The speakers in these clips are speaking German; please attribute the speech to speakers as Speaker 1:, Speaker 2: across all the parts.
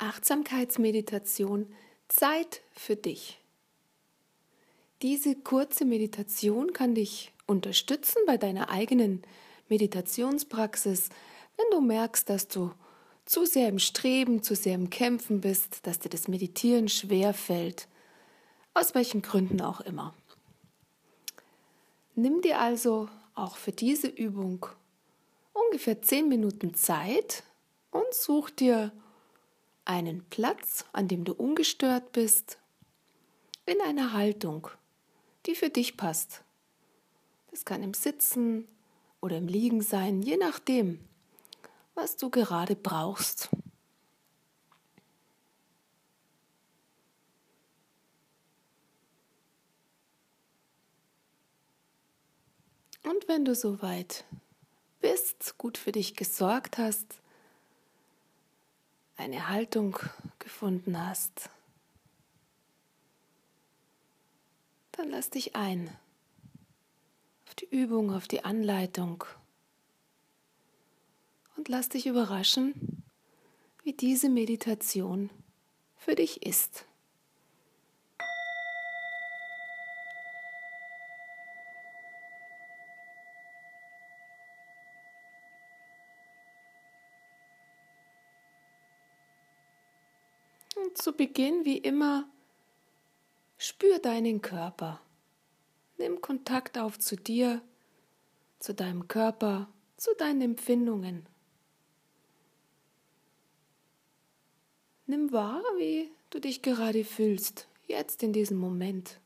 Speaker 1: Achtsamkeitsmeditation Zeit für dich. Diese kurze Meditation kann dich unterstützen bei deiner eigenen Meditationspraxis, wenn du merkst, dass du zu sehr im Streben, zu sehr im Kämpfen bist, dass dir das Meditieren schwer fällt, aus welchen Gründen auch immer. Nimm dir also auch für diese Übung ungefähr zehn Minuten Zeit und such dir einen Platz, an dem du ungestört bist, in einer Haltung, die für dich passt. Das kann im Sitzen oder im Liegen sein, je nachdem, was du gerade brauchst. Und wenn du soweit bist, gut für dich gesorgt hast, eine Haltung gefunden hast, dann lass dich ein auf die Übung, auf die Anleitung und lass dich überraschen, wie diese Meditation für dich ist. Und zu Beginn, wie immer, spür deinen Körper. Nimm Kontakt auf zu dir, zu deinem Körper, zu deinen Empfindungen. Nimm wahr, wie du dich gerade fühlst, jetzt in diesem Moment.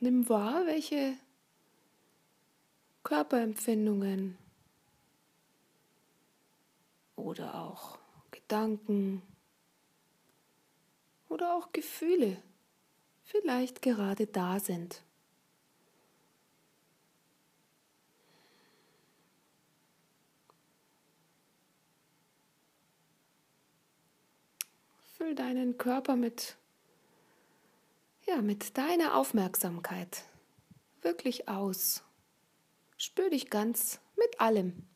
Speaker 1: Nimm wahr, welche Körperempfindungen oder auch Gedanken oder auch Gefühle vielleicht gerade da sind. Füll deinen Körper mit ja, mit deiner Aufmerksamkeit wirklich aus. Spür dich ganz mit allem.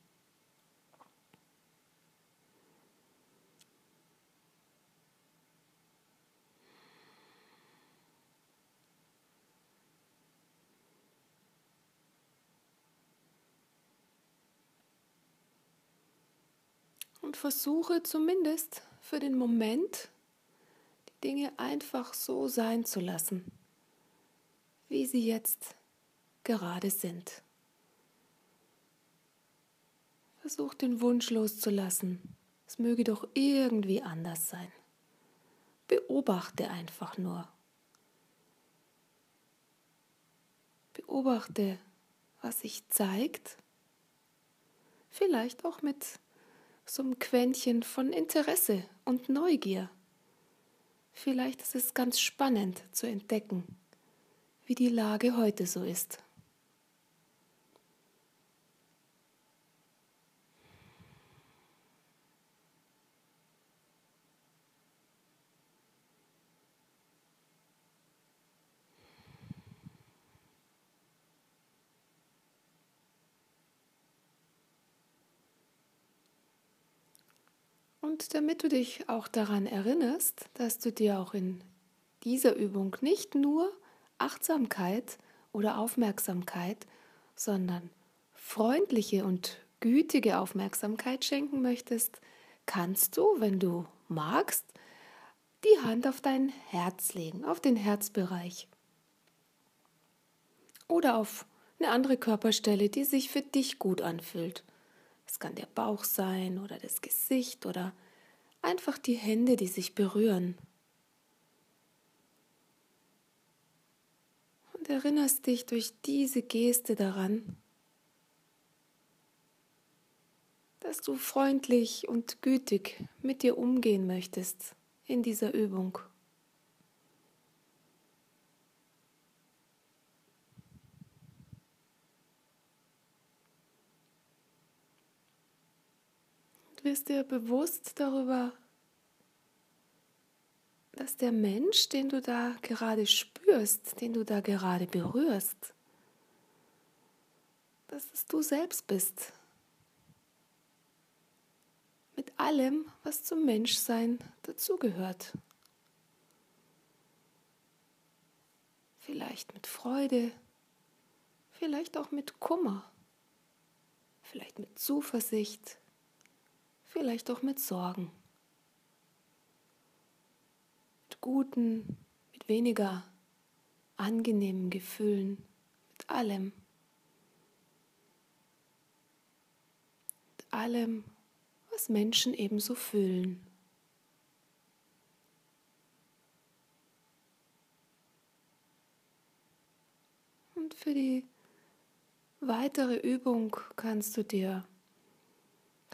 Speaker 1: Und versuche zumindest für den Moment die Dinge einfach so sein zu lassen, wie sie jetzt gerade sind. Versuch den Wunsch loszulassen. Es möge doch irgendwie anders sein. Beobachte einfach nur. Beobachte, was sich zeigt. Vielleicht auch mit so einem Quäntchen von Interesse und Neugier. Vielleicht ist es ganz spannend zu entdecken, wie die Lage heute so ist. Und damit du dich auch daran erinnerst, dass du dir auch in dieser Übung nicht nur Achtsamkeit oder Aufmerksamkeit, sondern freundliche und gütige Aufmerksamkeit schenken möchtest, kannst du, wenn du magst, die Hand auf dein Herz legen, auf den Herzbereich. Oder auf eine andere Körperstelle, die sich für dich gut anfühlt. Es kann der Bauch sein oder das Gesicht oder einfach die Hände, die sich berühren. Und erinnerst dich durch diese Geste daran, dass du freundlich und gütig mit dir umgehen möchtest in dieser Übung. Wirst dir bewusst darüber, dass der Mensch, den du da gerade spürst, den du da gerade berührst, dass es du selbst bist. Mit allem, was zum Menschsein dazugehört. Vielleicht mit Freude, vielleicht auch mit Kummer, vielleicht mit Zuversicht, vielleicht auch mit Sorgen. Mit guten, mit weniger angenehmen Gefühlen, mit allem. Mit allem, was Menschen ebenso fühlen. Und für die weitere Übung kannst du dir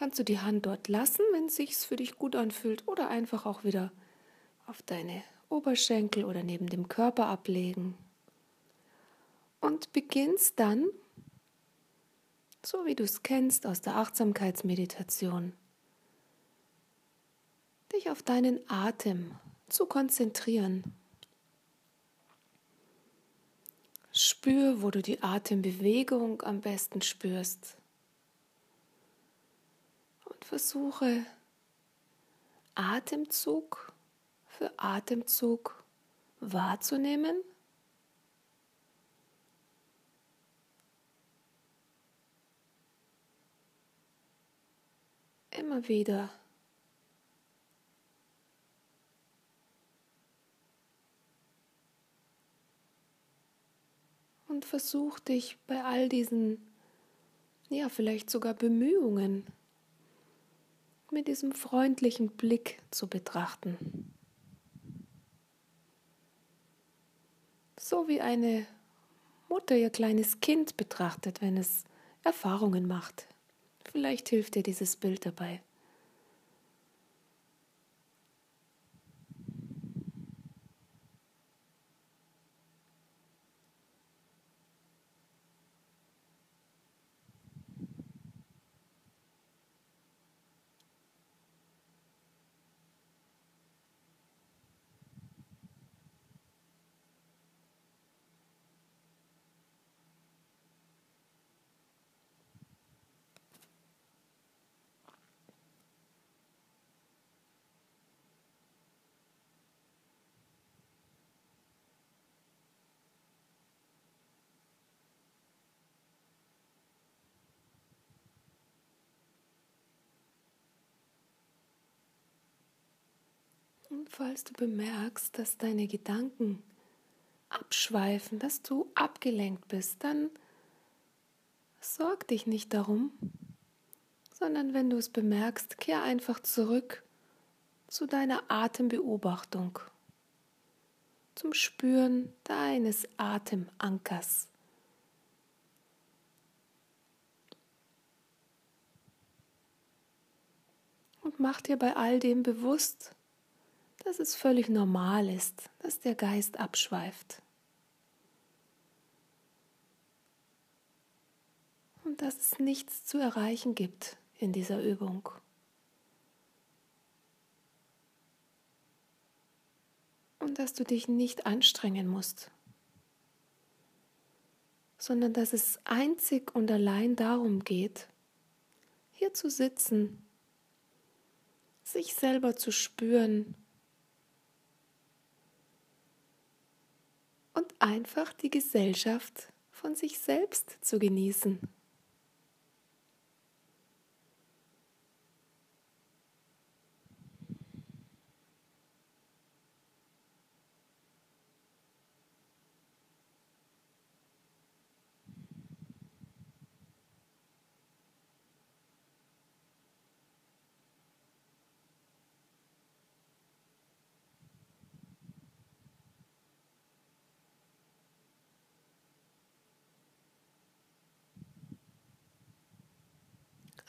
Speaker 1: kannst du die Hand dort lassen, wenn es sich für dich gut anfühlt, oder einfach auch wieder auf deine Oberschenkel oder neben dem Körper ablegen. Und beginnst dann, so wie du es kennst aus der Achtsamkeitsmeditation, dich auf deinen Atem zu konzentrieren. Spür, wo du die Atembewegung am besten spürst. Versuche Atemzug für Atemzug wahrzunehmen. Immer wieder. Und versuch dich bei all diesen, ja, vielleicht sogar Bemühungen mit diesem freundlichen Blick zu betrachten. so wie eine Mutter ihr kleines Kind betrachtet, wenn es Erfahrungen macht. Vielleicht hilft dir dieses Bild dabei. Falls du bemerkst, dass deine Gedanken abschweifen, dass du abgelenkt bist, dann sorg dich nicht darum, sondern wenn du es bemerkst, kehr einfach zurück zu deiner Atembeobachtung, zum Spüren deines Atemankers. Und mach dir bei all dem bewusst, dass es völlig normal ist, dass der Geist abschweift. Und dass es nichts zu erreichen gibt in dieser Übung. Und dass du dich nicht anstrengen musst, sondern dass es einzig und allein darum geht, hier zu sitzen, sich selber zu spüren und einfach die Gesellschaft von sich selbst zu genießen.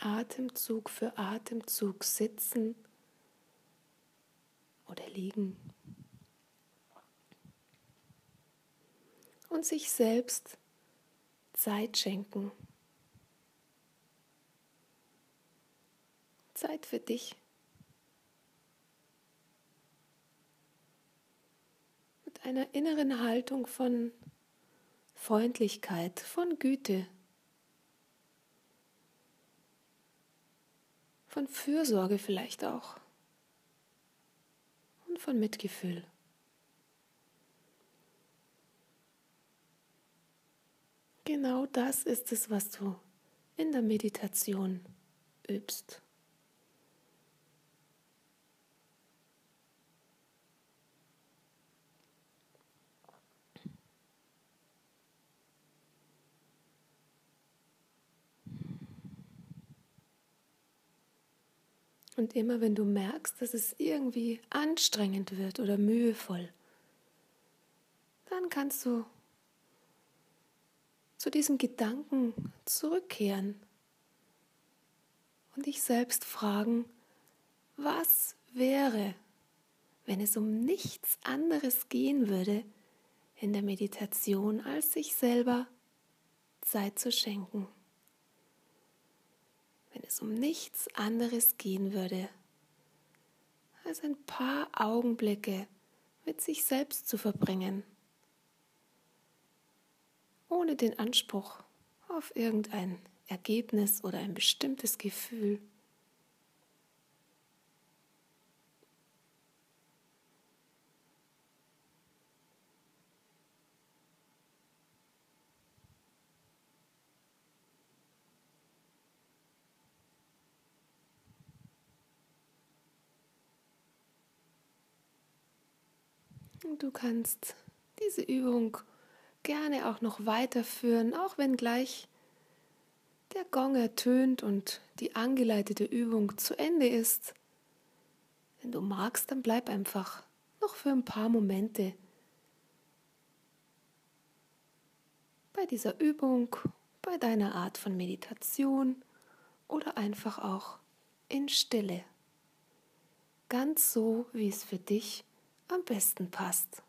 Speaker 1: Atemzug für Atemzug sitzen oder liegen und sich selbst Zeit schenken. Zeit für dich. Mit einer inneren Haltung von Freundlichkeit, von Güte von Fürsorge vielleicht auch und von Mitgefühl. Genau das ist es, was du in der Meditation übst. Und immer wenn du merkst, dass es irgendwie anstrengend wird oder mühevoll, dann kannst du zu diesem Gedanken zurückkehren und dich selbst fragen, was wäre, wenn es um nichts anderes gehen würde in der Meditation, als sich selber Zeit zu schenken wenn es um nichts anderes gehen würde, als ein paar Augenblicke mit sich selbst zu verbringen, ohne den Anspruch auf irgendein Ergebnis oder ein bestimmtes Gefühl. Du kannst diese Übung gerne auch noch weiterführen, auch wenn gleich der Gong ertönt und die angeleitete Übung zu Ende ist. Wenn du magst, dann bleib einfach noch für ein paar Momente bei dieser Übung, bei deiner Art von Meditation oder einfach auch in Stille. Ganz so, wie es für dich ist am besten passt.